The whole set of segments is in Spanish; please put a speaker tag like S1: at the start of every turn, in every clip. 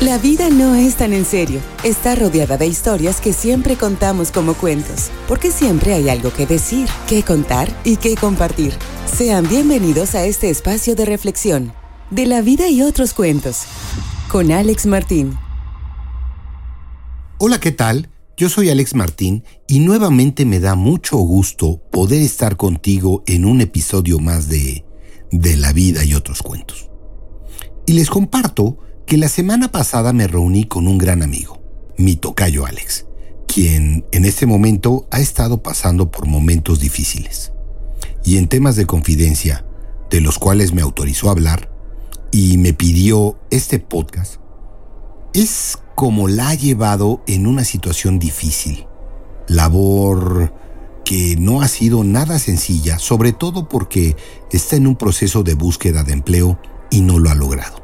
S1: La vida no es tan en serio. Está rodeada de historias que siempre contamos como cuentos, porque siempre hay algo que decir, que contar y que compartir. Sean bienvenidos a este espacio de reflexión, de la vida y otros cuentos, con Alex Martín.
S2: Hola, ¿qué tal? Yo soy Alex Martín y nuevamente me da mucho gusto poder estar contigo en un episodio más de De la vida y otros cuentos. Y les comparto que la semana pasada me reuní con un gran amigo, mi tocayo Alex, quien en este momento ha estado pasando por momentos difíciles. Y en temas de confidencia, de los cuales me autorizó a hablar y me pidió este podcast, es como la ha llevado en una situación difícil, labor que no ha sido nada sencilla, sobre todo porque está en un proceso de búsqueda de empleo y no lo ha logrado.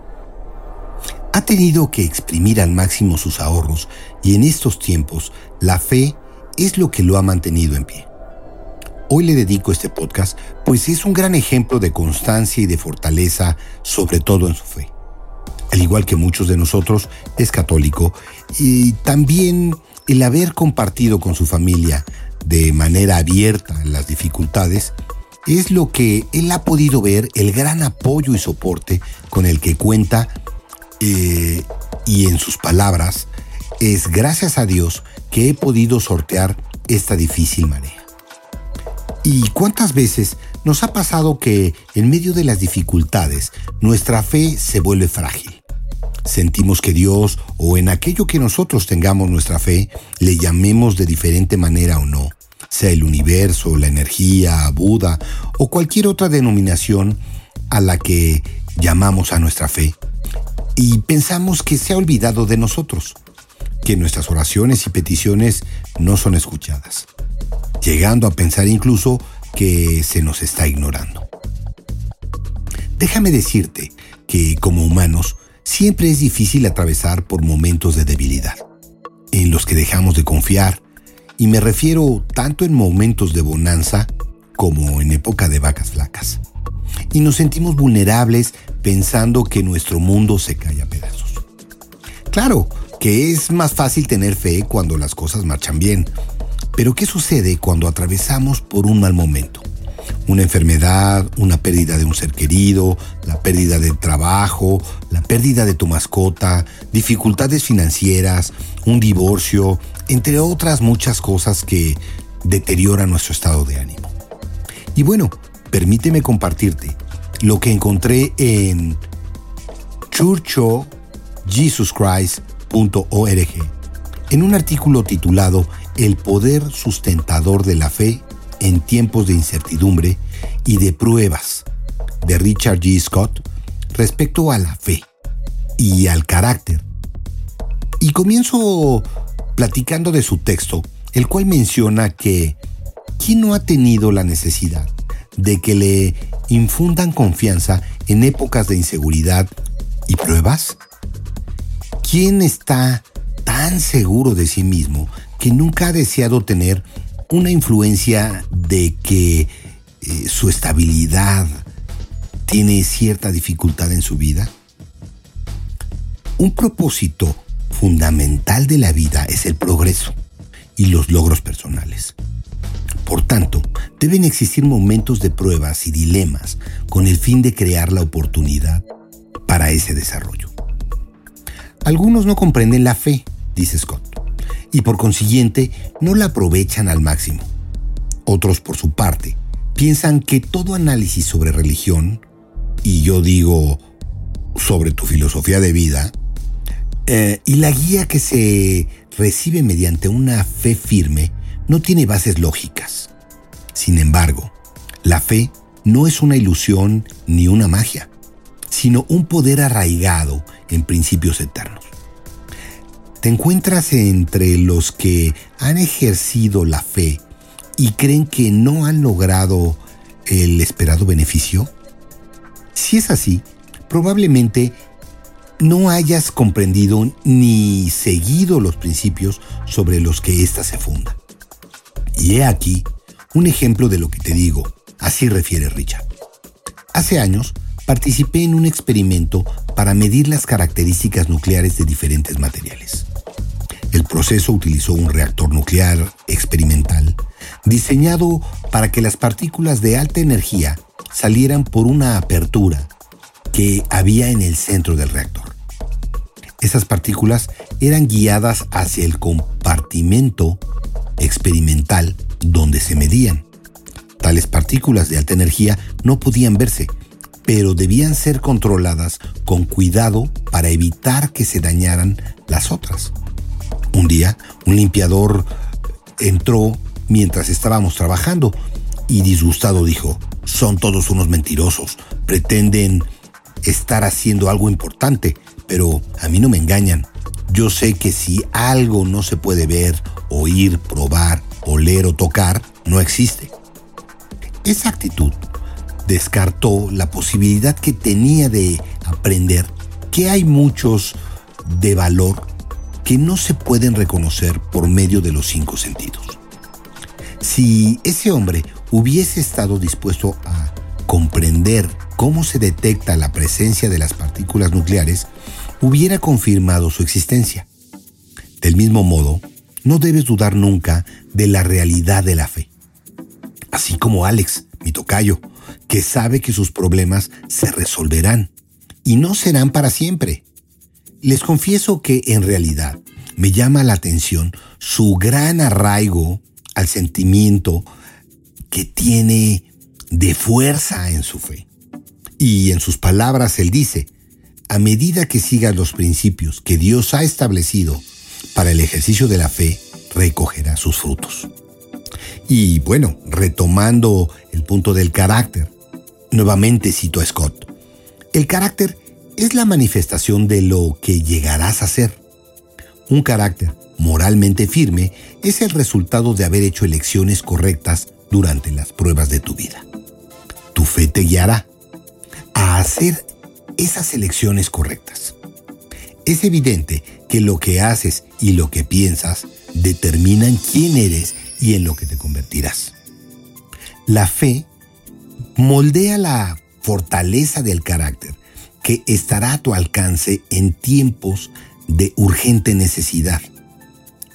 S2: Ha tenido que exprimir al máximo sus ahorros y en estos tiempos la fe es lo que lo ha mantenido en pie. Hoy le dedico este podcast pues es un gran ejemplo de constancia y de fortaleza, sobre todo en su fe. Al igual que muchos de nosotros, es católico y también el haber compartido con su familia de manera abierta las dificultades es lo que él ha podido ver el gran apoyo y soporte con el que cuenta y en sus palabras, es gracias a Dios que he podido sortear esta difícil marea. ¿Y cuántas veces nos ha pasado que en medio de las dificultades nuestra fe se vuelve frágil? Sentimos que Dios o en aquello que nosotros tengamos nuestra fe, le llamemos de diferente manera o no, sea el universo, la energía, Buda o cualquier otra denominación a la que llamamos a nuestra fe, y pensamos que se ha olvidado de nosotros, que nuestras oraciones y peticiones no son escuchadas, llegando a pensar incluso que se nos está ignorando. Déjame decirte que como humanos siempre es difícil atravesar por momentos de debilidad, en los que dejamos de confiar, y me refiero tanto en momentos de bonanza como en época de vacas flacas. Y nos sentimos vulnerables pensando que nuestro mundo se cae a pedazos. Claro que es más fácil tener fe cuando las cosas marchan bien, pero ¿qué sucede cuando atravesamos por un mal momento? Una enfermedad, una pérdida de un ser querido, la pérdida del trabajo, la pérdida de tu mascota, dificultades financieras, un divorcio, entre otras muchas cosas que deterioran nuestro estado de ánimo. Y bueno, permíteme compartirte lo que encontré en churchofjesuschrist.org en un artículo titulado El poder sustentador de la fe en tiempos de incertidumbre y de pruebas de Richard G. Scott respecto a la fe y al carácter. Y comienzo platicando de su texto, el cual menciona que ¿quién no ha tenido la necesidad de que le infundan confianza en épocas de inseguridad y pruebas? ¿Quién está tan seguro de sí mismo que nunca ha deseado tener una influencia de que eh, su estabilidad tiene cierta dificultad en su vida? Un propósito fundamental de la vida es el progreso y los logros personales. Por tanto, deben existir momentos de pruebas y dilemas con el fin de crear la oportunidad para ese desarrollo. Algunos no comprenden la fe, dice Scott, y por consiguiente no la aprovechan al máximo. Otros, por su parte, piensan que todo análisis sobre religión, y yo digo sobre tu filosofía de vida, eh, y la guía que se recibe mediante una fe firme, no tiene bases lógicas. Sin embargo, la fe no es una ilusión ni una magia, sino un poder arraigado en principios eternos. ¿Te encuentras entre los que han ejercido la fe y creen que no han logrado el esperado beneficio? Si es así, probablemente no hayas comprendido ni seguido los principios sobre los que ésta se funda. Y he aquí un ejemplo de lo que te digo. Así refiere Richard. Hace años participé en un experimento para medir las características nucleares de diferentes materiales. El proceso utilizó un reactor nuclear experimental diseñado para que las partículas de alta energía salieran por una apertura que había en el centro del reactor. Esas partículas eran guiadas hacia el compartimento experimental donde se medían. Tales partículas de alta energía no podían verse, pero debían ser controladas con cuidado para evitar que se dañaran las otras. Un día, un limpiador entró mientras estábamos trabajando y disgustado dijo, son todos unos mentirosos, pretenden estar haciendo algo importante, pero a mí no me engañan. Yo sé que si algo no se puede ver, oír, probar, oler o tocar, no existe. Esa actitud descartó la posibilidad que tenía de aprender que hay muchos de valor que no se pueden reconocer por medio de los cinco sentidos. Si ese hombre hubiese estado dispuesto a comprender cómo se detecta la presencia de las partículas nucleares, hubiera confirmado su existencia. Del mismo modo, no debes dudar nunca de la realidad de la fe. Así como Alex, mi tocayo, que sabe que sus problemas se resolverán y no serán para siempre. Les confieso que en realidad me llama la atención su gran arraigo al sentimiento que tiene de fuerza en su fe. Y en sus palabras él dice, a medida que sigas los principios que Dios ha establecido para el ejercicio de la fe, recogerá sus frutos. Y bueno, retomando el punto del carácter, nuevamente cito a Scott, el carácter es la manifestación de lo que llegarás a ser. Un carácter moralmente firme es el resultado de haber hecho elecciones correctas durante las pruebas de tu vida. Tu fe te guiará a hacer esas elecciones correctas. Es evidente que lo que haces y lo que piensas determinan quién eres y en lo que te convertirás. La fe moldea la fortaleza del carácter que estará a tu alcance en tiempos de urgente necesidad.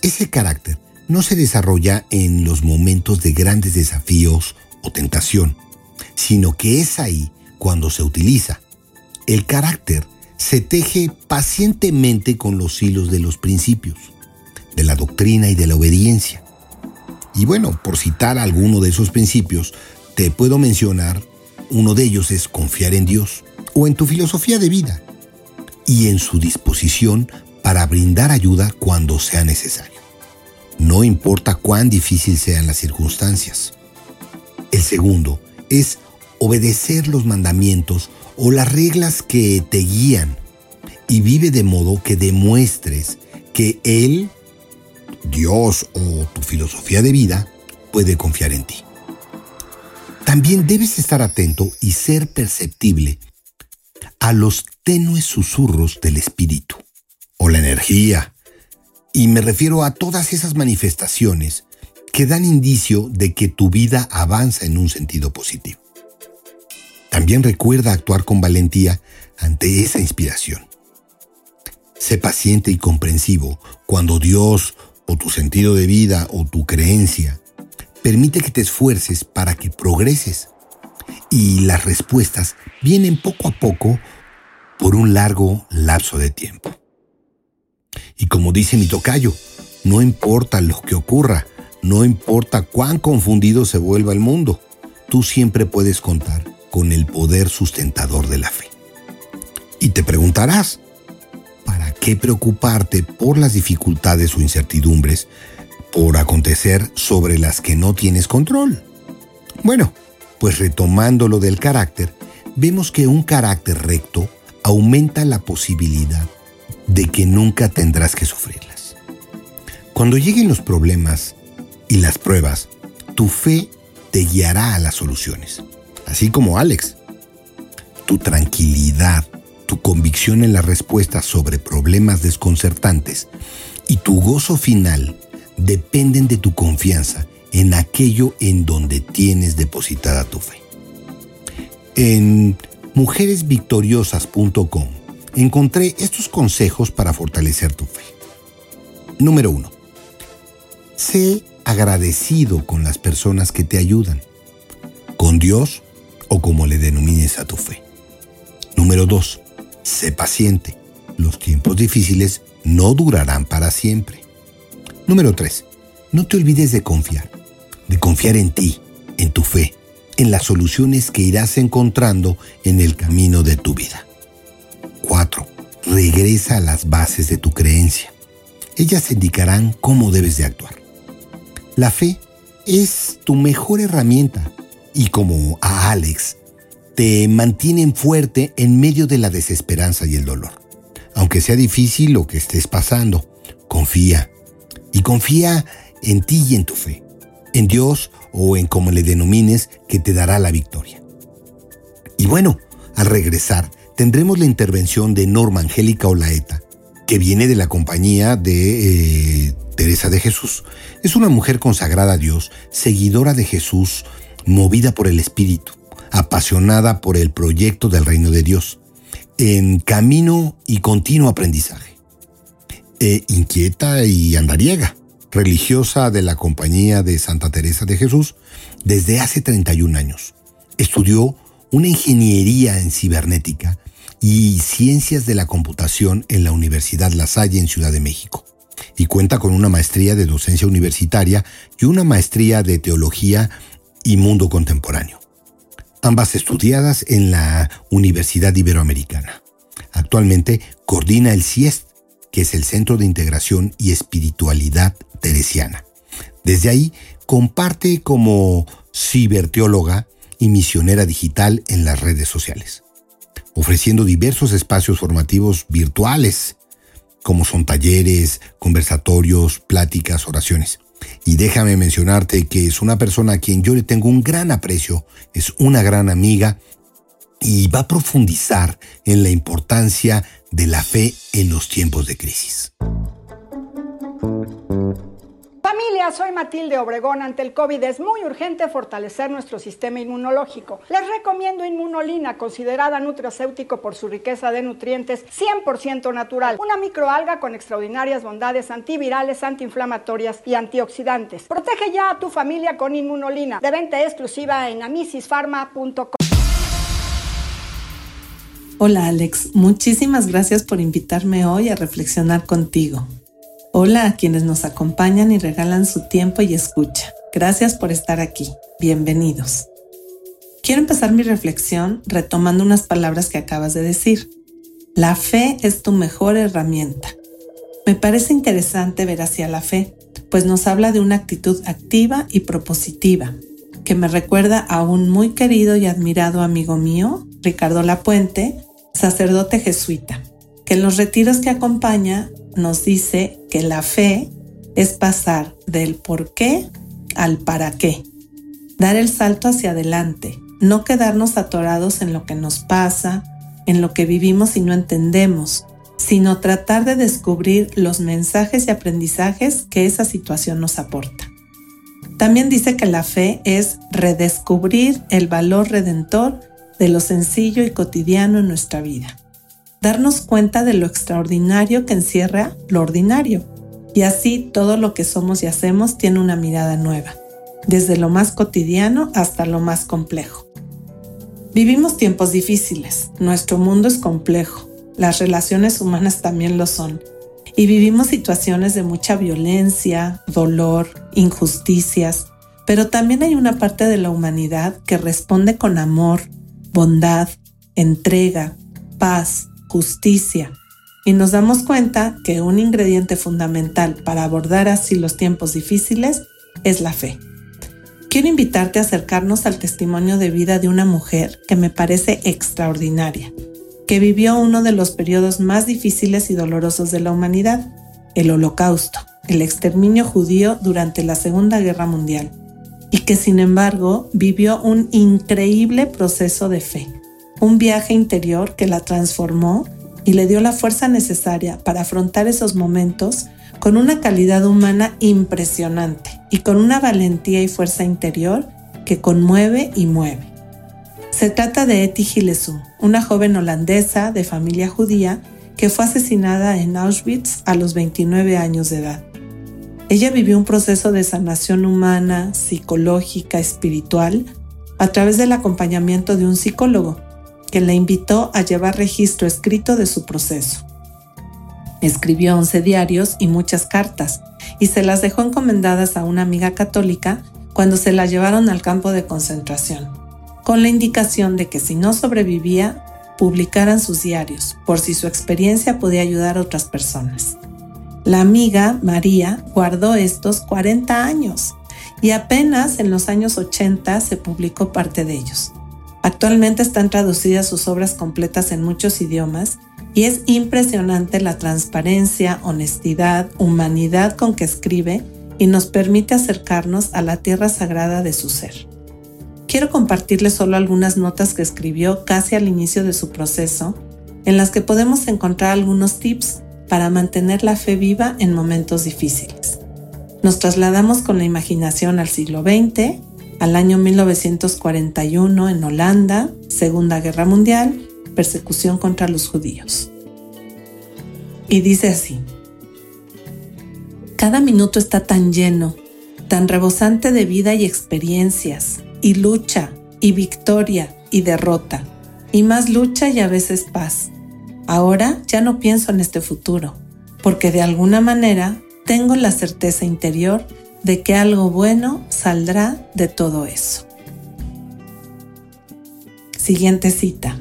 S2: Ese carácter no se desarrolla en los momentos de grandes desafíos o tentación, sino que es ahí cuando se utiliza. El carácter se teje pacientemente con los hilos de los principios, de la doctrina y de la obediencia. Y bueno, por citar alguno de esos principios, te puedo mencionar, uno de ellos es confiar en Dios o en tu filosofía de vida y en su disposición para brindar ayuda cuando sea necesario. No importa cuán difícil sean las circunstancias. El segundo es obedecer los mandamientos o las reglas que te guían y vive de modo que demuestres que Él, Dios o tu filosofía de vida puede confiar en ti. También debes estar atento y ser perceptible a los tenues susurros del espíritu o la energía. Y me refiero a todas esas manifestaciones que dan indicio de que tu vida avanza en un sentido positivo. También recuerda actuar con valentía ante esa inspiración. Sé paciente y comprensivo cuando Dios o tu sentido de vida o tu creencia permite que te esfuerces para que progreses. Y las respuestas vienen poco a poco por un largo lapso de tiempo. Y como dice mi tocayo, no importa lo que ocurra, no importa cuán confundido se vuelva el mundo, tú siempre puedes contar con el poder sustentador de la fe. Y te preguntarás, ¿para qué preocuparte por las dificultades o incertidumbres por acontecer sobre las que no tienes control? Bueno, pues retomando lo del carácter, vemos que un carácter recto aumenta la posibilidad de que nunca tendrás que sufrirlas. Cuando lleguen los problemas y las pruebas, tu fe te guiará a las soluciones. Así como Alex. Tu tranquilidad, tu convicción en la respuesta sobre problemas desconcertantes y tu gozo final dependen de tu confianza en aquello en donde tienes depositada tu fe. En mujeresvictoriosas.com encontré estos consejos para fortalecer tu fe. Número 1. Sé agradecido con las personas que te ayudan, con Dios o como le denomines a tu fe. Número 2. Sé paciente. Los tiempos difíciles no durarán para siempre. Número 3. No te olvides de confiar, de confiar en ti, en tu fe, en las soluciones que irás encontrando en el camino de tu vida. 4. Regresa a las bases de tu creencia. Ellas indicarán cómo debes de actuar. La fe es tu mejor herramienta y como a Alex, te mantienen fuerte en medio de la desesperanza y el dolor. Aunque sea difícil lo que estés pasando, confía. Y confía en ti y en tu fe, en Dios o en como le denomines que te dará la victoria. Y bueno, al regresar tendremos la intervención de Norma Angélica Olaeta, que viene de la compañía de eh, Teresa de Jesús. Es una mujer consagrada a Dios, seguidora de Jesús, movida por el Espíritu, apasionada por el proyecto del reino de Dios, en camino y continuo aprendizaje. E inquieta y andariega religiosa de la Compañía de Santa Teresa de Jesús desde hace 31 años. Estudió una ingeniería en cibernética y ciencias de la computación en la Universidad La Salle en Ciudad de México y cuenta con una maestría de docencia universitaria y una maestría de teología y mundo contemporáneo, ambas estudiadas en la Universidad Iberoamericana. Actualmente coordina el CIEST, que es el Centro de Integración y Espiritualidad teresiana. Desde ahí comparte como ciberteóloga y misionera digital en las redes sociales, ofreciendo diversos espacios formativos virtuales, como son talleres, conversatorios, pláticas, oraciones. Y déjame mencionarte que es una persona a quien yo le tengo un gran aprecio, es una gran amiga y va a profundizar en la importancia de la fe en los tiempos de crisis.
S3: Soy Matilde Obregón. Ante el COVID es muy urgente fortalecer nuestro sistema inmunológico. Les recomiendo Inmunolina, considerada nutracéutico por su riqueza de nutrientes 100% natural. Una microalga con extraordinarias bondades antivirales, antiinflamatorias y antioxidantes. Protege ya a tu familia con Inmunolina. De venta exclusiva en amisisfarma.com.
S4: Hola Alex, muchísimas gracias por invitarme hoy a reflexionar contigo. Hola a quienes nos acompañan y regalan su tiempo y escucha. Gracias por estar aquí. Bienvenidos. Quiero empezar mi reflexión retomando unas palabras que acabas de decir. La fe es tu mejor herramienta. Me parece interesante ver hacia la fe, pues nos habla de una actitud activa y propositiva, que me recuerda a un muy querido y admirado amigo mío, Ricardo Lapuente, sacerdote jesuita, que en los retiros que acompaña nos dice que la fe es pasar del por qué al para qué, dar el salto hacia adelante, no quedarnos atorados en lo que nos pasa, en lo que vivimos y no entendemos, sino tratar de descubrir los mensajes y aprendizajes que esa situación nos aporta. También dice que la fe es redescubrir el valor redentor de lo sencillo y cotidiano en nuestra vida darnos cuenta de lo extraordinario que encierra lo ordinario. Y así todo lo que somos y hacemos tiene una mirada nueva, desde lo más cotidiano hasta lo más complejo. Vivimos tiempos difíciles, nuestro mundo es complejo, las relaciones humanas también lo son, y vivimos situaciones de mucha violencia, dolor, injusticias, pero también hay una parte de la humanidad que responde con amor, bondad, entrega, paz, justicia. Y nos damos cuenta que un ingrediente fundamental para abordar así los tiempos difíciles es la fe. Quiero invitarte a acercarnos al testimonio de vida de una mujer que me parece extraordinaria, que vivió uno de los periodos más difíciles y dolorosos de la humanidad, el holocausto, el exterminio judío durante la Segunda Guerra Mundial, y que sin embargo vivió un increíble proceso de fe un viaje interior que la transformó y le dio la fuerza necesaria para afrontar esos momentos con una calidad humana impresionante y con una valentía y fuerza interior que conmueve y mueve. Se trata de Etty Gillesum, una joven holandesa de familia judía que fue asesinada en Auschwitz a los 29 años de edad. Ella vivió un proceso de sanación humana, psicológica, espiritual, a través del acompañamiento de un psicólogo, que la invitó a llevar registro escrito de su proceso. Escribió 11 diarios y muchas cartas, y se las dejó encomendadas a una amiga católica cuando se la llevaron al campo de concentración, con la indicación de que si no sobrevivía, publicaran sus diarios, por si su experiencia podía ayudar a otras personas. La amiga, María, guardó estos 40 años y apenas en los años 80 se publicó parte de ellos. Actualmente están traducidas sus obras completas en muchos idiomas y es impresionante la transparencia, honestidad, humanidad con que escribe y nos permite acercarnos a la tierra sagrada de su ser. Quiero compartirles solo algunas notas que escribió casi al inicio de su proceso, en las que podemos encontrar algunos tips para mantener la fe viva en momentos difíciles. Nos trasladamos con la imaginación al siglo XX, al año 1941 en Holanda, Segunda Guerra Mundial, persecución contra los judíos. Y dice así, cada minuto está tan lleno, tan rebosante de vida y experiencias, y lucha, y victoria, y derrota, y más lucha y a veces paz. Ahora ya no pienso en este futuro, porque de alguna manera tengo la certeza interior de que algo bueno saldrá de todo eso. Siguiente cita.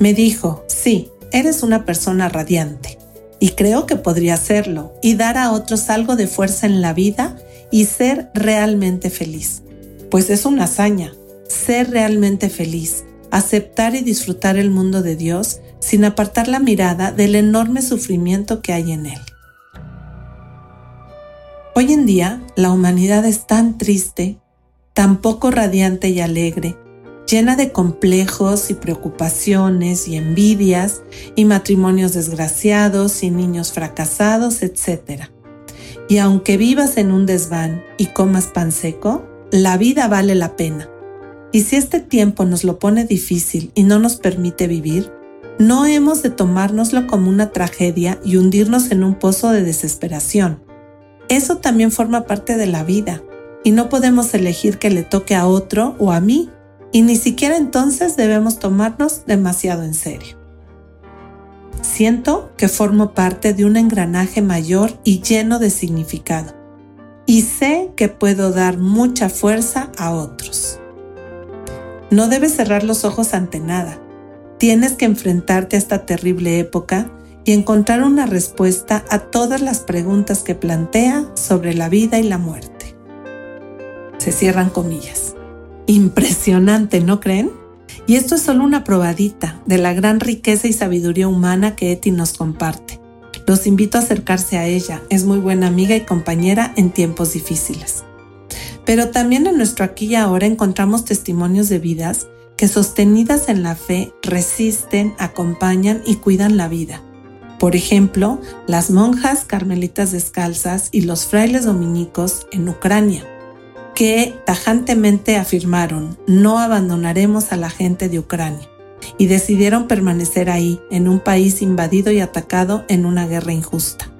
S4: Me dijo, sí, eres una persona radiante y creo que podría serlo y dar a otros algo de fuerza en la vida y ser realmente feliz pues es una hazaña, ser realmente feliz, aceptar y disfrutar el mundo de Dios sin apartar la mirada del enorme sufrimiento que hay en él. Hoy en día la humanidad es tan triste, tan poco radiante y alegre, llena de complejos y preocupaciones y envidias y matrimonios desgraciados y niños fracasados, etc. Y aunque vivas en un desván y comas pan seco, la vida vale la pena. Y si este tiempo nos lo pone difícil y no nos permite vivir, no hemos de tomárnoslo como una tragedia y hundirnos en un pozo de desesperación. Eso también forma parte de la vida y no podemos elegir que le toque a otro o a mí y ni siquiera entonces debemos tomarnos demasiado en serio. Siento que formo parte de un engranaje mayor y lleno de significado y sé que puedo dar mucha fuerza a otros. No debes cerrar los ojos ante nada. Tienes que enfrentarte a esta terrible época y encontrar una respuesta a todas las preguntas que plantea sobre la vida y la muerte. Se cierran comillas. Impresionante, ¿no creen? Y esto es solo una probadita de la gran riqueza y sabiduría humana que Eti nos comparte. Los invito a acercarse a ella, es muy buena amiga y compañera en tiempos difíciles. Pero también en nuestro aquí y ahora encontramos testimonios de vidas que sostenidas en la fe resisten, acompañan y cuidan la vida. Por ejemplo, las monjas carmelitas descalzas y los frailes dominicos en Ucrania, que tajantemente afirmaron, no abandonaremos a la gente de Ucrania y decidieron permanecer ahí, en un país invadido y atacado en una guerra injusta.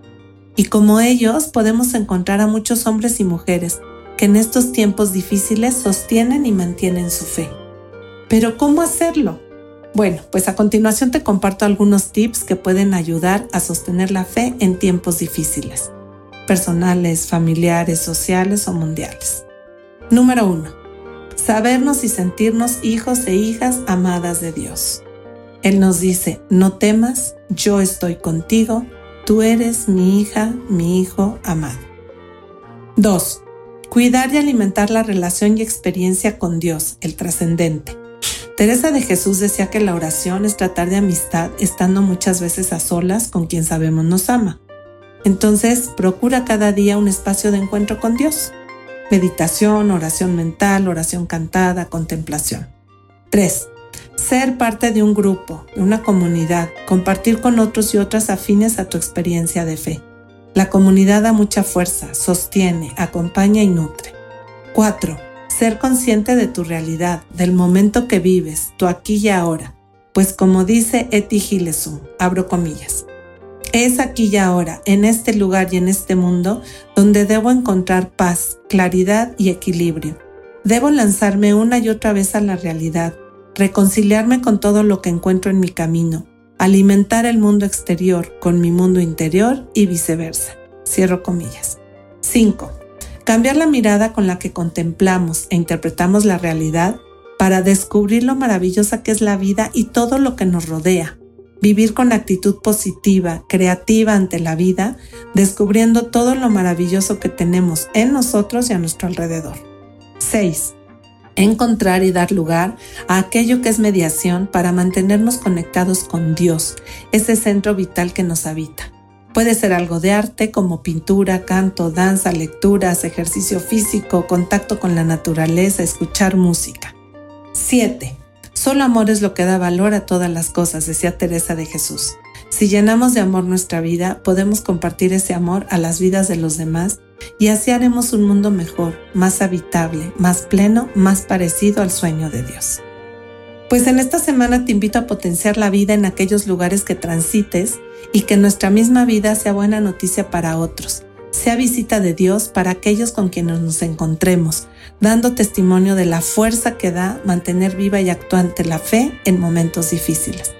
S4: Y como ellos podemos encontrar a muchos hombres y mujeres que en estos tiempos difíciles sostienen y mantienen su fe. Pero ¿cómo hacerlo? Bueno, pues a continuación te comparto algunos tips que pueden ayudar a sostener la fe en tiempos difíciles, personales, familiares, sociales o mundiales. Número 1 sabernos y sentirnos hijos e hijas amadas de Dios. Él nos dice, no temas, yo estoy contigo, tú eres mi hija, mi hijo amado. 2. Cuidar y alimentar la relación y experiencia con Dios, el trascendente. Teresa de Jesús decía que la oración es tratar de amistad estando muchas veces a solas con quien sabemos nos ama. Entonces, procura cada día un espacio de encuentro con Dios meditación, oración mental, oración cantada, contemplación. 3. Ser parte de un grupo, de una comunidad, compartir con otros y otras afines a tu experiencia de fe. La comunidad da mucha fuerza, sostiene, acompaña y nutre. 4. Ser consciente de tu realidad, del momento que vives, tu aquí y ahora. Pues como dice Eti Gilesum, abro comillas, es aquí y ahora, en este lugar y en este mundo, donde debo encontrar paz, claridad y equilibrio. Debo lanzarme una y otra vez a la realidad, reconciliarme con todo lo que encuentro en mi camino, alimentar el mundo exterior con mi mundo interior y viceversa. Cierro comillas. 5. Cambiar la mirada con la que contemplamos e interpretamos la realidad para descubrir lo maravillosa que es la vida y todo lo que nos rodea. Vivir con actitud positiva, creativa ante la vida, descubriendo todo lo maravilloso que tenemos en nosotros y a nuestro alrededor. 6 encontrar y dar lugar a aquello que es mediación para mantenernos conectados con Dios, ese centro vital que nos habita. Puede ser algo de arte como pintura, canto, danza, lecturas, ejercicio físico, contacto con la naturaleza, escuchar música. 7. Solo amor es lo que da valor a todas las cosas, decía Teresa de Jesús. Si llenamos de amor nuestra vida, podemos compartir ese amor a las vidas de los demás y así haremos un mundo mejor, más habitable, más pleno, más parecido al sueño de Dios. Pues en esta semana te invito a potenciar la vida en aquellos lugares que transites y que nuestra misma vida sea buena noticia para otros, sea visita de Dios para aquellos con quienes nos encontremos, dando testimonio de la fuerza que da mantener viva y actuante la fe en momentos difíciles.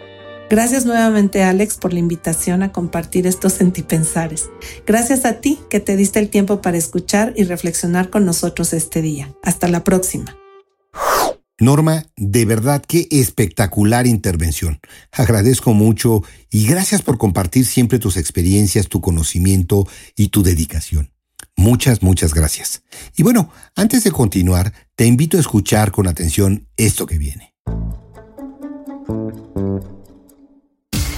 S4: Gracias nuevamente Alex por la invitación a compartir estos sentipensares. Gracias a ti que te diste el tiempo para escuchar y reflexionar con nosotros este día. Hasta la próxima.
S2: Norma, de verdad qué espectacular intervención. Agradezco mucho y gracias por compartir siempre tus experiencias, tu conocimiento y tu dedicación. Muchas, muchas gracias. Y bueno, antes de continuar, te invito a escuchar con atención esto que viene.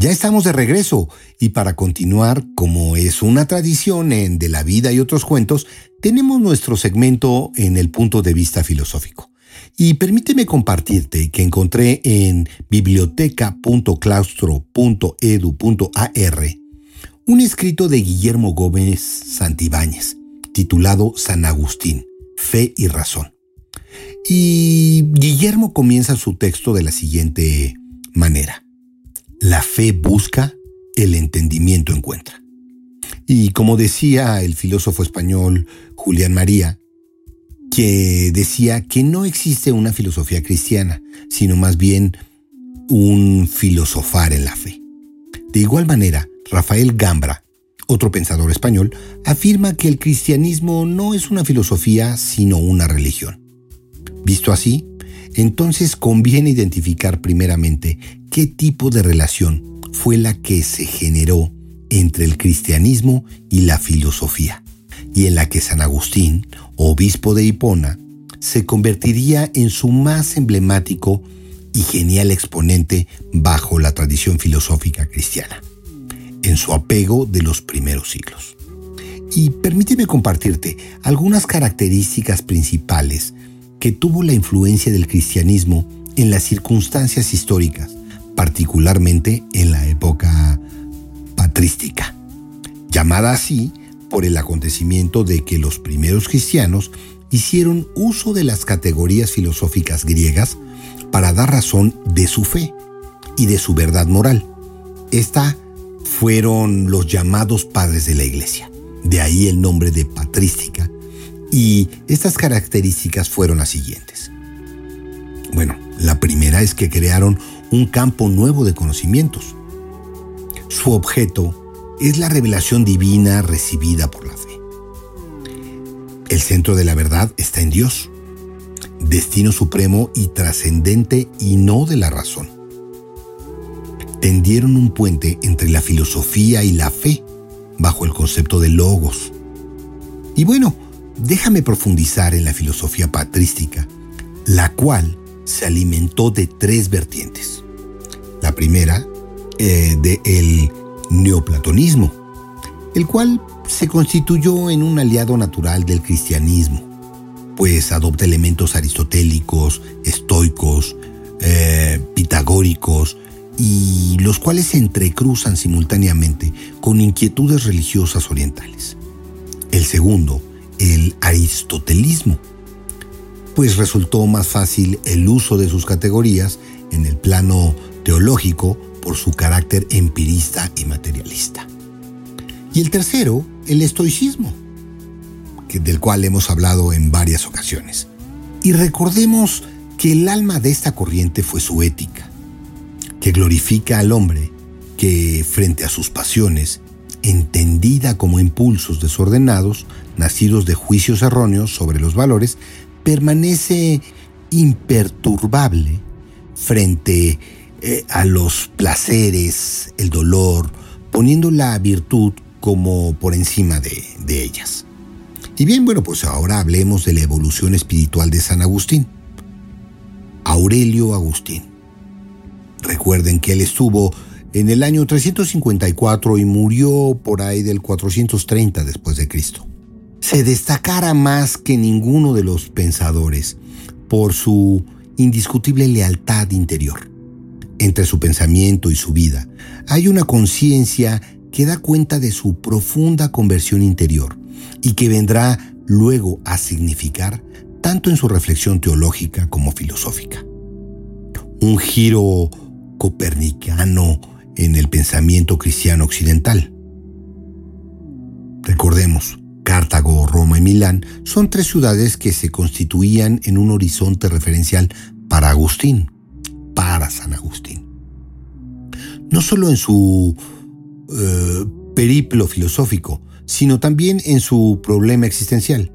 S2: Ya estamos de regreso y para continuar, como es una tradición en De la vida y otros cuentos, tenemos nuestro segmento en el punto de vista filosófico. Y permíteme compartirte que encontré en biblioteca.claustro.edu.ar un escrito de Guillermo Gómez Santibáñez, titulado San Agustín, Fe y Razón. Y Guillermo comienza su texto de la siguiente manera. La fe busca, el entendimiento encuentra. Y como decía el filósofo español Julián María, que decía que no existe una filosofía cristiana, sino más bien un filosofar en la fe. De igual manera, Rafael Gambra, otro pensador español, afirma que el cristianismo no es una filosofía, sino una religión. Visto así, entonces conviene identificar primeramente qué tipo de relación fue la que se generó entre el cristianismo y la filosofía, y en la que San Agustín, obispo de Hipona, se convertiría en su más emblemático y genial exponente bajo la tradición filosófica cristiana, en su apego de los primeros siglos. Y permíteme compartirte algunas características principales que tuvo la influencia del cristianismo en las circunstancias históricas, particularmente en la época patrística, llamada así por el acontecimiento de que los primeros cristianos hicieron uso de las categorías filosóficas griegas para dar razón de su fe y de su verdad moral. Esta fueron los llamados padres de la iglesia. De ahí el nombre de patrística, y estas características fueron las siguientes. Bueno, la primera es que crearon un campo nuevo de conocimientos. Su objeto es la revelación divina recibida por la fe. El centro de la verdad está en Dios, destino supremo y trascendente y no de la razón. Tendieron un puente entre la filosofía y la fe bajo el concepto de logos. Y bueno, déjame profundizar en la filosofía patrística, la cual se alimentó de tres vertientes. La primera, eh, de el neoplatonismo, el cual se constituyó en un aliado natural del cristianismo, pues adopta elementos aristotélicos, estoicos, eh, pitagóricos, y los cuales se entrecruzan simultáneamente con inquietudes religiosas orientales. El segundo, el aristotelismo, pues resultó más fácil el uso de sus categorías en el plano teológico por su carácter empirista y materialista. Y el tercero, el estoicismo, del cual hemos hablado en varias ocasiones. Y recordemos que el alma de esta corriente fue su ética, que glorifica al hombre que, frente a sus pasiones, entendida como impulsos desordenados, nacidos de juicios erróneos sobre los valores, permanece imperturbable frente eh, a los placeres, el dolor, poniendo la virtud como por encima de, ellas. Y bien, bueno, pues ahora hablemos de la evolución espiritual de San Agustín. Aurelio Agustín. Recuerden que él estuvo en el año 354 y murió por ahí del 430 después de Cristo. Se destacara más que ninguno de los pensadores por su indiscutible lealtad interior. Entre su pensamiento y su vida hay una conciencia que da cuenta de su profunda conversión interior y que vendrá luego a significar tanto en su reflexión teológica como filosófica. Un giro copernicano en el pensamiento cristiano occidental. Recordemos, Cartago, Roma y Milán son tres ciudades que se constituían en un horizonte referencial para Agustín, para San Agustín. No solo en su eh, periplo filosófico, sino también en su problema existencial.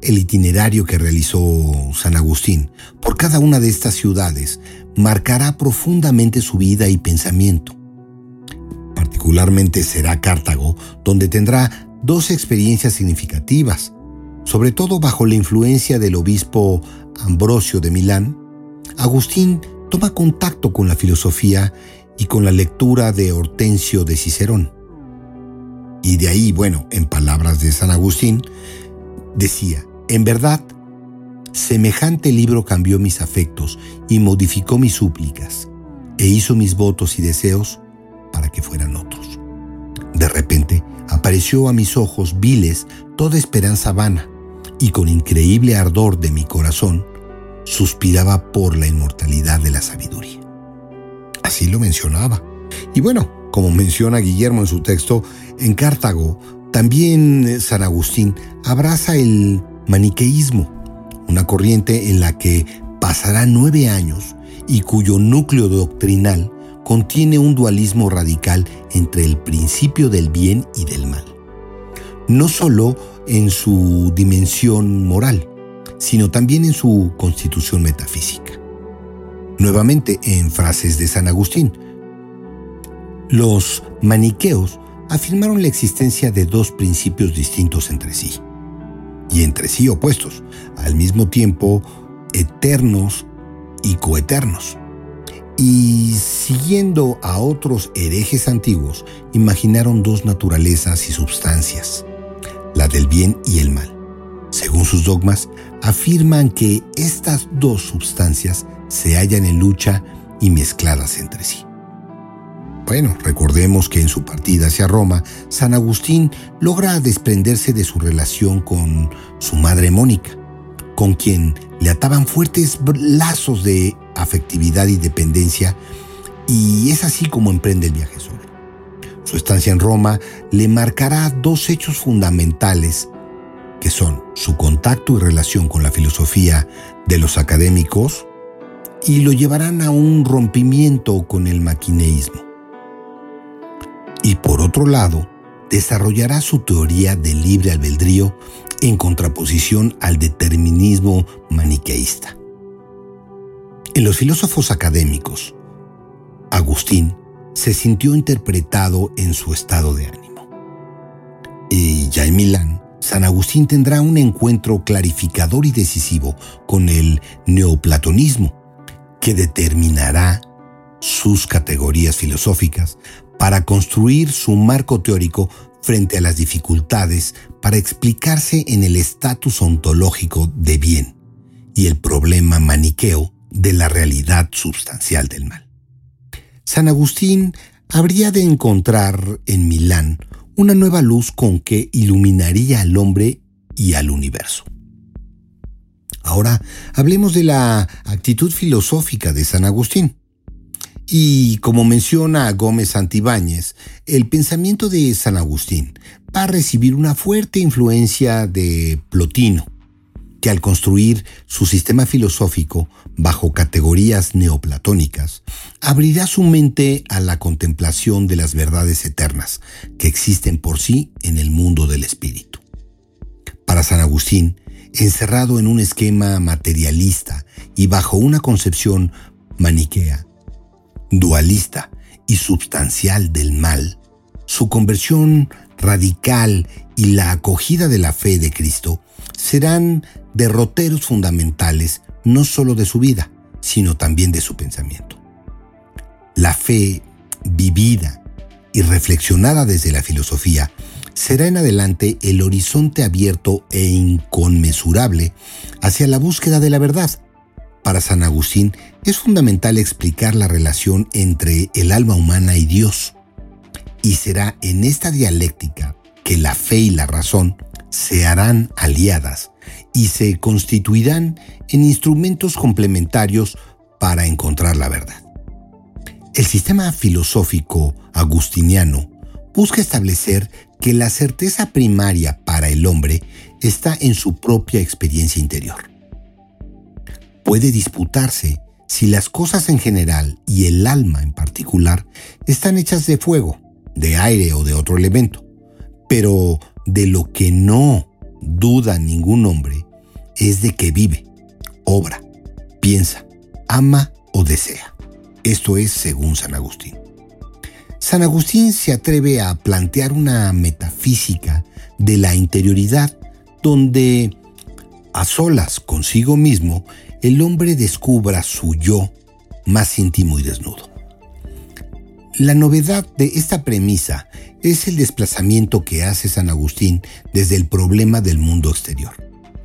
S2: El itinerario que realizó San Agustín por cada una de estas ciudades marcará profundamente su vida y pensamiento. Particularmente será Cartago, donde tendrá dos experiencias significativas, sobre todo bajo la influencia del obispo Ambrosio de Milán. Agustín toma contacto con la filosofía y con la lectura de Hortensio de Cicerón. Y de ahí, bueno, en palabras de San Agustín, decía, en verdad, Semejante libro cambió mis afectos y modificó mis súplicas, e hizo mis votos y deseos para que fueran otros. De repente apareció a mis ojos viles toda esperanza vana, y con increíble ardor de mi corazón suspiraba por la inmortalidad de la sabiduría. Así lo mencionaba. Y bueno, como menciona Guillermo en su texto, en Cartago, también San Agustín abraza el maniqueísmo, una corriente en la que pasará nueve años y cuyo núcleo doctrinal contiene un dualismo radical entre el principio del bien y del mal. No solo en su dimensión moral, sino también en su constitución metafísica. Nuevamente en frases de San Agustín, los maniqueos afirmaron la existencia de dos principios distintos entre sí y entre sí opuestos, al mismo tiempo eternos y coeternos. Y siguiendo a otros herejes antiguos, imaginaron dos naturalezas y substancias, la del bien y el mal. Según sus dogmas, afirman que estas dos substancias se hallan en lucha y mezcladas entre sí. Bueno, recordemos que en su partida hacia Roma, San Agustín logra desprenderse de su relación con su madre Mónica, con quien le ataban fuertes lazos de afectividad y dependencia, y es así como emprende el viaje solo. Su estancia en Roma le marcará dos hechos fundamentales, que son su contacto y relación con la filosofía de los académicos, y lo llevarán a un rompimiento con el maquineísmo y por otro lado, desarrollará su teoría del libre albedrío en contraposición al determinismo maniqueísta. En los filósofos académicos, Agustín se sintió interpretado en su estado de ánimo. Y ya en Milán, San Agustín tendrá un encuentro clarificador y decisivo con el neoplatonismo, que determinará sus categorías filosóficas para construir su marco teórico frente a las dificultades para explicarse en el estatus ontológico de bien y el problema maniqueo de la realidad substancial del mal. San Agustín habría de encontrar en Milán una nueva luz con que iluminaría al hombre y al universo. Ahora hablemos de la actitud filosófica de San Agustín. Y como menciona Gómez Santibáñez, el pensamiento de San Agustín va a recibir una fuerte influencia de Plotino, que al construir su sistema filosófico bajo categorías neoplatónicas, abrirá su mente a la contemplación de las verdades eternas que existen por sí en el mundo del espíritu. Para San Agustín, encerrado en un esquema materialista y bajo una concepción maniquea, dualista y substancial del mal, su conversión radical y la acogida de la fe de Cristo serán derroteros fundamentales no solo de su vida, sino también de su pensamiento. La fe vivida y reflexionada desde la filosofía será en adelante el horizonte abierto e inconmensurable hacia la búsqueda de la verdad. Para San Agustín es fundamental explicar la relación entre el alma humana y Dios. Y será en esta dialéctica que la fe y la razón se harán aliadas y se constituirán en instrumentos complementarios para encontrar la verdad. El sistema filosófico agustiniano busca establecer que la certeza primaria para el hombre está en su propia experiencia interior. Puede disputarse si las cosas en general y el alma en particular están hechas de fuego, de aire o de otro elemento, pero de lo que no duda ningún hombre es de que vive, obra, piensa, ama o desea. Esto es según San Agustín. San Agustín se atreve a plantear una metafísica de la interioridad donde, a solas consigo mismo, el hombre descubra su yo más íntimo y desnudo. La novedad de esta premisa es el desplazamiento que hace San Agustín desde el problema del mundo exterior,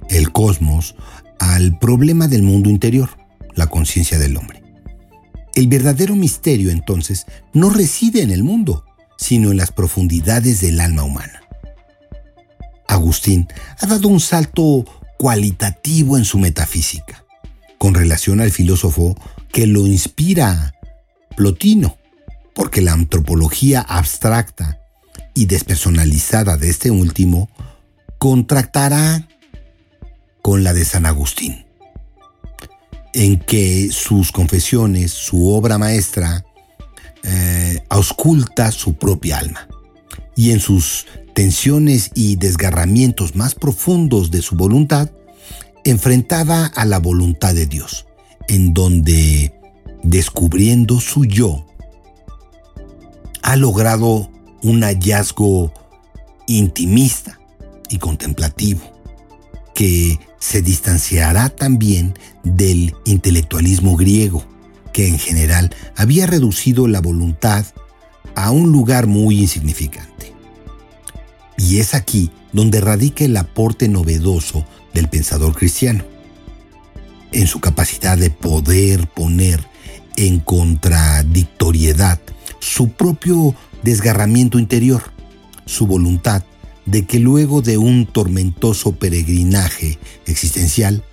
S2: el cosmos, al problema del mundo interior, la conciencia del hombre. El verdadero misterio entonces no reside en el mundo, sino en las profundidades del alma humana. Agustín ha dado un salto cualitativo en su metafísica, con relación al filósofo que lo inspira, Plotino, porque la antropología abstracta y despersonalizada de este último contractará con la de San Agustín, en que sus confesiones, su obra maestra, eh, ausculta su propia alma, y en sus tensiones y desgarramientos más profundos de su voluntad, enfrentada a la voluntad de Dios, en donde, descubriendo su yo, ha logrado un hallazgo intimista y contemplativo que se distanciará también del intelectualismo griego, que en general había reducido la voluntad a un lugar muy insignificante. Y es aquí donde radica el aporte novedoso del pensador cristiano, en su capacidad de poder poner en contradictoriedad su propio desgarramiento interior, su voluntad de que luego de un tormentoso peregrinaje existencial,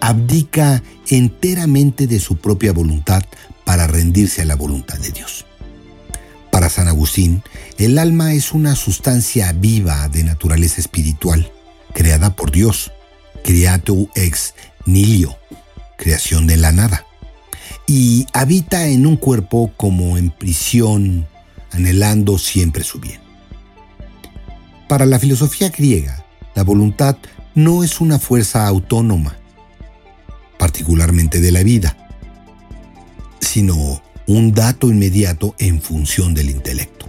S2: abdica enteramente de su propia voluntad para rendirse a la voluntad de Dios. Para San Agustín, el alma es una sustancia viva de naturaleza espiritual, creada por Dios, creato ex nihilo, creación de la nada, y habita en un cuerpo como en prisión anhelando siempre su bien. Para la filosofía griega, la voluntad no es una fuerza autónoma, particularmente de la vida, sino un dato inmediato en función del intelecto.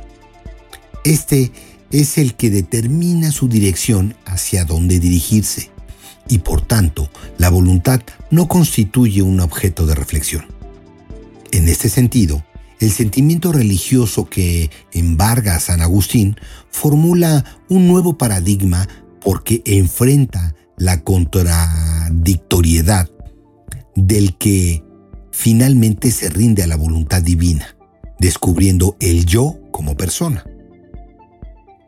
S2: Este es el que determina su dirección hacia dónde dirigirse y por tanto la voluntad no constituye un objeto de reflexión. En este sentido, el sentimiento religioso que embarga a San Agustín formula un nuevo paradigma porque enfrenta la contradictoriedad del que finalmente se rinde a la voluntad divina, descubriendo el yo como persona.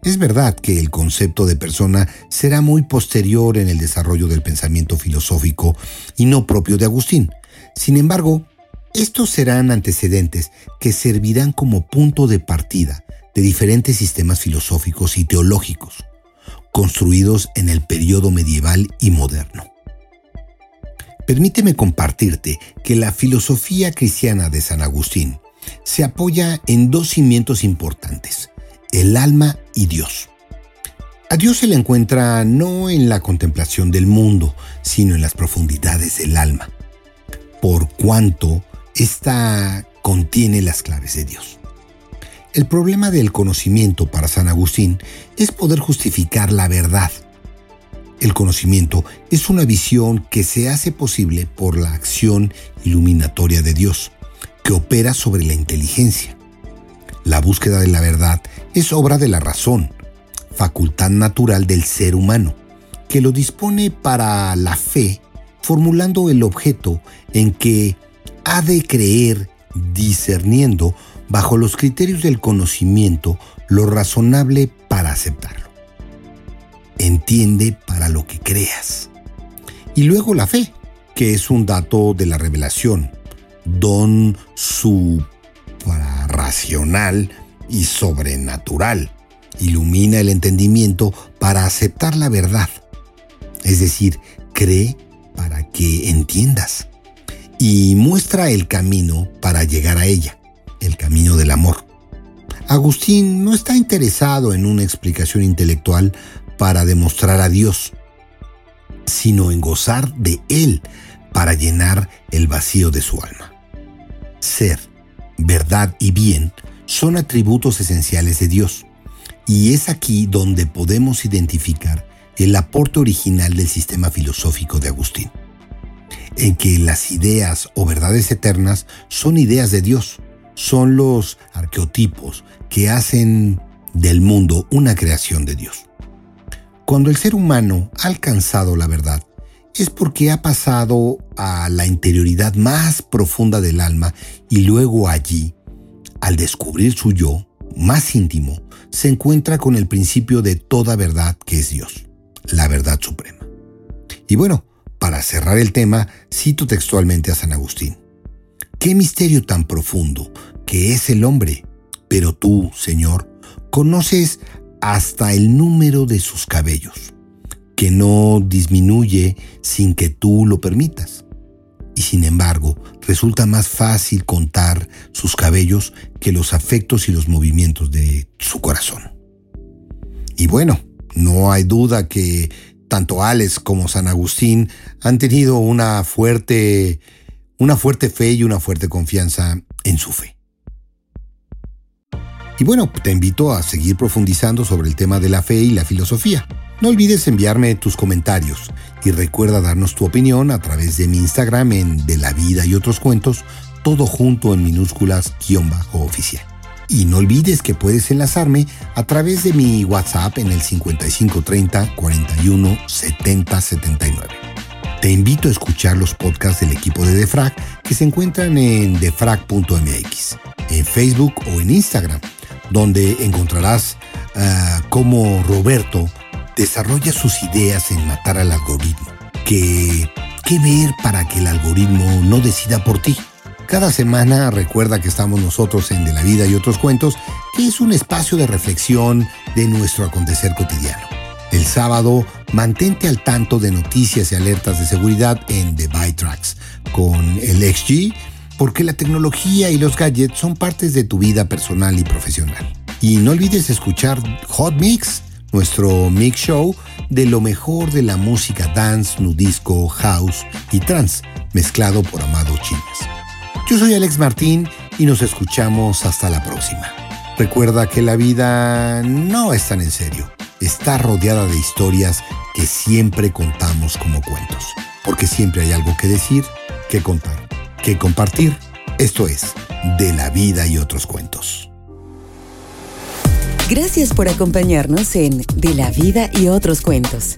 S2: Es verdad que el concepto de persona será muy posterior en el desarrollo del pensamiento filosófico y no propio de Agustín. Sin embargo, estos serán antecedentes que servirán como punto de partida de diferentes sistemas filosóficos y teológicos, construidos en el periodo medieval y moderno. Permíteme compartirte que la filosofía cristiana de San Agustín se apoya en dos cimientos importantes, el alma y Dios. A Dios se le encuentra no en la contemplación del mundo, sino en las profundidades del alma, por cuanto ésta contiene las claves de Dios. El problema del conocimiento para San Agustín es poder justificar la verdad. El conocimiento es una visión que se hace posible por la acción iluminatoria de Dios, que opera sobre la inteligencia. La búsqueda de la verdad es obra de la razón, facultad natural del ser humano, que lo dispone para la fe, formulando el objeto en que ha de creer discerniendo bajo los criterios del conocimiento lo razonable para aceptarlo. Entiende para lo que creas. Y luego la fe, que es un dato de la revelación, don suprarracional y sobrenatural. Ilumina el entendimiento para aceptar la verdad. Es decir, cree para que entiendas. Y muestra el camino para llegar a ella, el camino del amor. Agustín no está interesado en una explicación intelectual para demostrar a Dios, sino en gozar de Él para llenar el vacío de su alma. Ser, verdad y bien son atributos esenciales de Dios, y es aquí donde podemos identificar el aporte original del sistema filosófico de Agustín, en que las ideas o verdades eternas son ideas de Dios, son los arqueotipos que hacen del mundo una creación de Dios. Cuando el ser humano ha alcanzado la verdad, es porque ha pasado a la interioridad más profunda del alma y luego allí, al descubrir su yo más íntimo, se encuentra con el principio de toda verdad que es Dios, la verdad suprema. Y bueno, para cerrar el tema, cito textualmente a San Agustín. Qué misterio tan profundo que es el hombre, pero tú, Señor, conoces hasta el número de sus cabellos que no disminuye sin que tú lo permitas. Y sin embargo, resulta más fácil contar sus cabellos que los afectos y los movimientos de su corazón. Y bueno, no hay duda que tanto Alex como San Agustín han tenido una fuerte, una fuerte fe y una fuerte confianza en su fe. Y bueno, te invito a seguir profundizando sobre el tema de la fe y la filosofía. No olvides enviarme tus comentarios y recuerda darnos tu opinión a través de mi Instagram en De la Vida y otros cuentos, todo junto en minúsculas guion bajo oficial. Y no olvides que puedes enlazarme a través de mi WhatsApp en el 5530 41 70 79. Te invito a escuchar los podcasts del equipo de Defrag que se encuentran en defrag.mx, en Facebook o en Instagram, donde encontrarás uh, como Roberto desarrolla sus ideas en matar al algoritmo. ¿Qué, ¿Qué ver para que el algoritmo no decida por ti? Cada semana recuerda que estamos nosotros en De la Vida y otros cuentos, que es un espacio de reflexión de nuestro acontecer cotidiano. El sábado, mantente al tanto de noticias y alertas de seguridad en The Byte Tracks con el XG, porque la tecnología y los gadgets son partes de tu vida personal y profesional. Y no olvides escuchar Hot Mix nuestro mix show de lo mejor de la música dance, nudisco, house y trance, mezclado por Amado Chinas. Yo soy Alex Martín y nos escuchamos hasta la próxima. Recuerda que la vida no es tan en serio, está rodeada de historias que siempre contamos como cuentos, porque siempre hay algo que decir, que contar, que compartir. Esto es, de la vida y otros cuentos.
S1: Gracias por acompañarnos en De la vida y otros cuentos.